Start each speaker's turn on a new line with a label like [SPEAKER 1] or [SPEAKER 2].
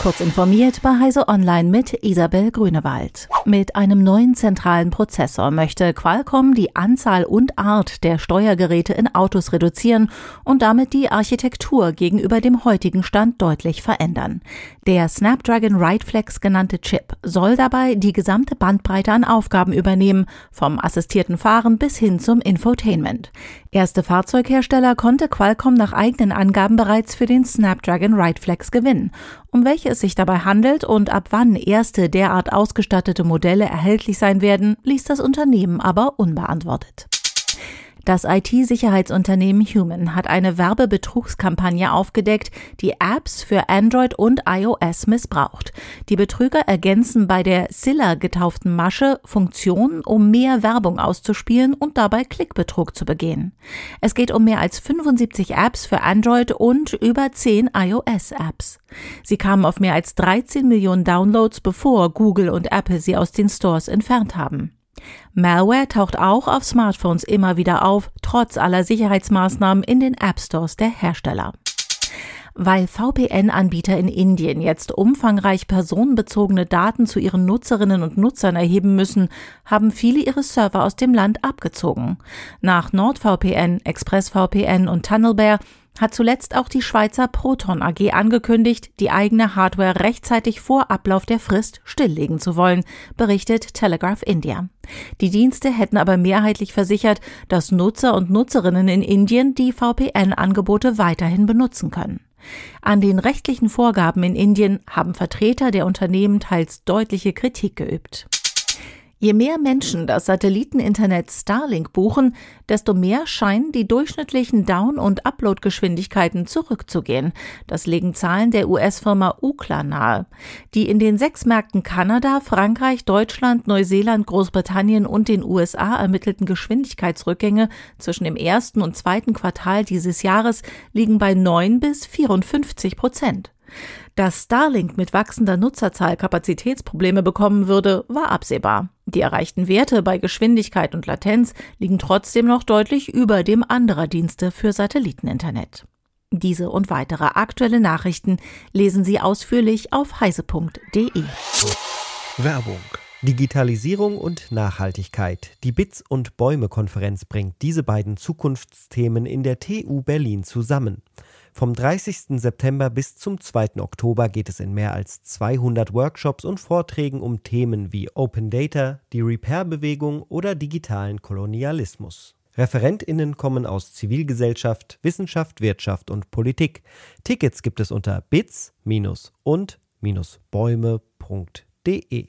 [SPEAKER 1] Kurz informiert bei Heise Online mit Isabel Grünewald. Mit einem neuen zentralen Prozessor möchte Qualcomm die Anzahl und Art der Steuergeräte in Autos reduzieren und damit die Architektur gegenüber dem heutigen Stand deutlich verändern. Der Snapdragon Rightflex genannte Chip soll dabei die gesamte Bandbreite an Aufgaben übernehmen, vom assistierten Fahren bis hin zum Infotainment. Erste Fahrzeughersteller konnte Qualcomm nach eigenen Angaben bereits für den Snapdragon Rightflex gewinnen. Um welche es sich dabei handelt und ab wann erste derart ausgestattete Modelle erhältlich sein werden, ließ das Unternehmen aber unbeantwortet. Das IT-Sicherheitsunternehmen Human hat eine Werbebetrugskampagne aufgedeckt, die Apps für Android und iOS missbraucht. Die Betrüger ergänzen bei der Silla getauften Masche Funktionen, um mehr Werbung auszuspielen und dabei Klickbetrug zu begehen. Es geht um mehr als 75 Apps für Android und über 10 iOS-Apps. Sie kamen auf mehr als 13 Millionen Downloads, bevor Google und Apple sie aus den Stores entfernt haben. Malware taucht auch auf Smartphones immer wieder auf, trotz aller Sicherheitsmaßnahmen in den App Stores der Hersteller. Weil VPN-Anbieter in Indien jetzt umfangreich personenbezogene Daten zu ihren Nutzerinnen und Nutzern erheben müssen, haben viele ihre Server aus dem Land abgezogen. Nach NordVPN, ExpressVPN und Tunnelbear hat zuletzt auch die Schweizer Proton AG angekündigt, die eigene Hardware rechtzeitig vor Ablauf der Frist stilllegen zu wollen, berichtet Telegraph India. Die Dienste hätten aber mehrheitlich versichert, dass Nutzer und Nutzerinnen in Indien die VPN-Angebote weiterhin benutzen können. An den rechtlichen Vorgaben in Indien haben Vertreter der Unternehmen teils deutliche Kritik geübt. Je mehr Menschen das Satelliteninternet Starlink buchen, desto mehr scheinen die durchschnittlichen Down- und Uploadgeschwindigkeiten zurückzugehen. Das legen Zahlen der US-Firma Ukla nahe. Die in den sechs Märkten Kanada, Frankreich, Deutschland, Neuseeland, Großbritannien und den USA ermittelten Geschwindigkeitsrückgänge zwischen dem ersten und zweiten Quartal dieses Jahres liegen bei 9 bis 54 Prozent. Dass Starlink mit wachsender Nutzerzahl Kapazitätsprobleme bekommen würde, war absehbar. Die erreichten Werte bei Geschwindigkeit und Latenz liegen trotzdem noch deutlich über dem anderer Dienste für Satelliteninternet. Diese und weitere aktuelle Nachrichten lesen Sie ausführlich auf heise.de.
[SPEAKER 2] Werbung Digitalisierung und Nachhaltigkeit. Die Bits und Bäume Konferenz bringt diese beiden Zukunftsthemen in der TU Berlin zusammen. Vom 30. September bis zum 2. Oktober geht es in mehr als 200 Workshops und Vorträgen um Themen wie Open Data, die Repair-Bewegung oder digitalen Kolonialismus. ReferentInnen kommen aus Zivilgesellschaft, Wissenschaft, Wirtschaft und Politik. Tickets gibt es unter bits- und-bäume.de.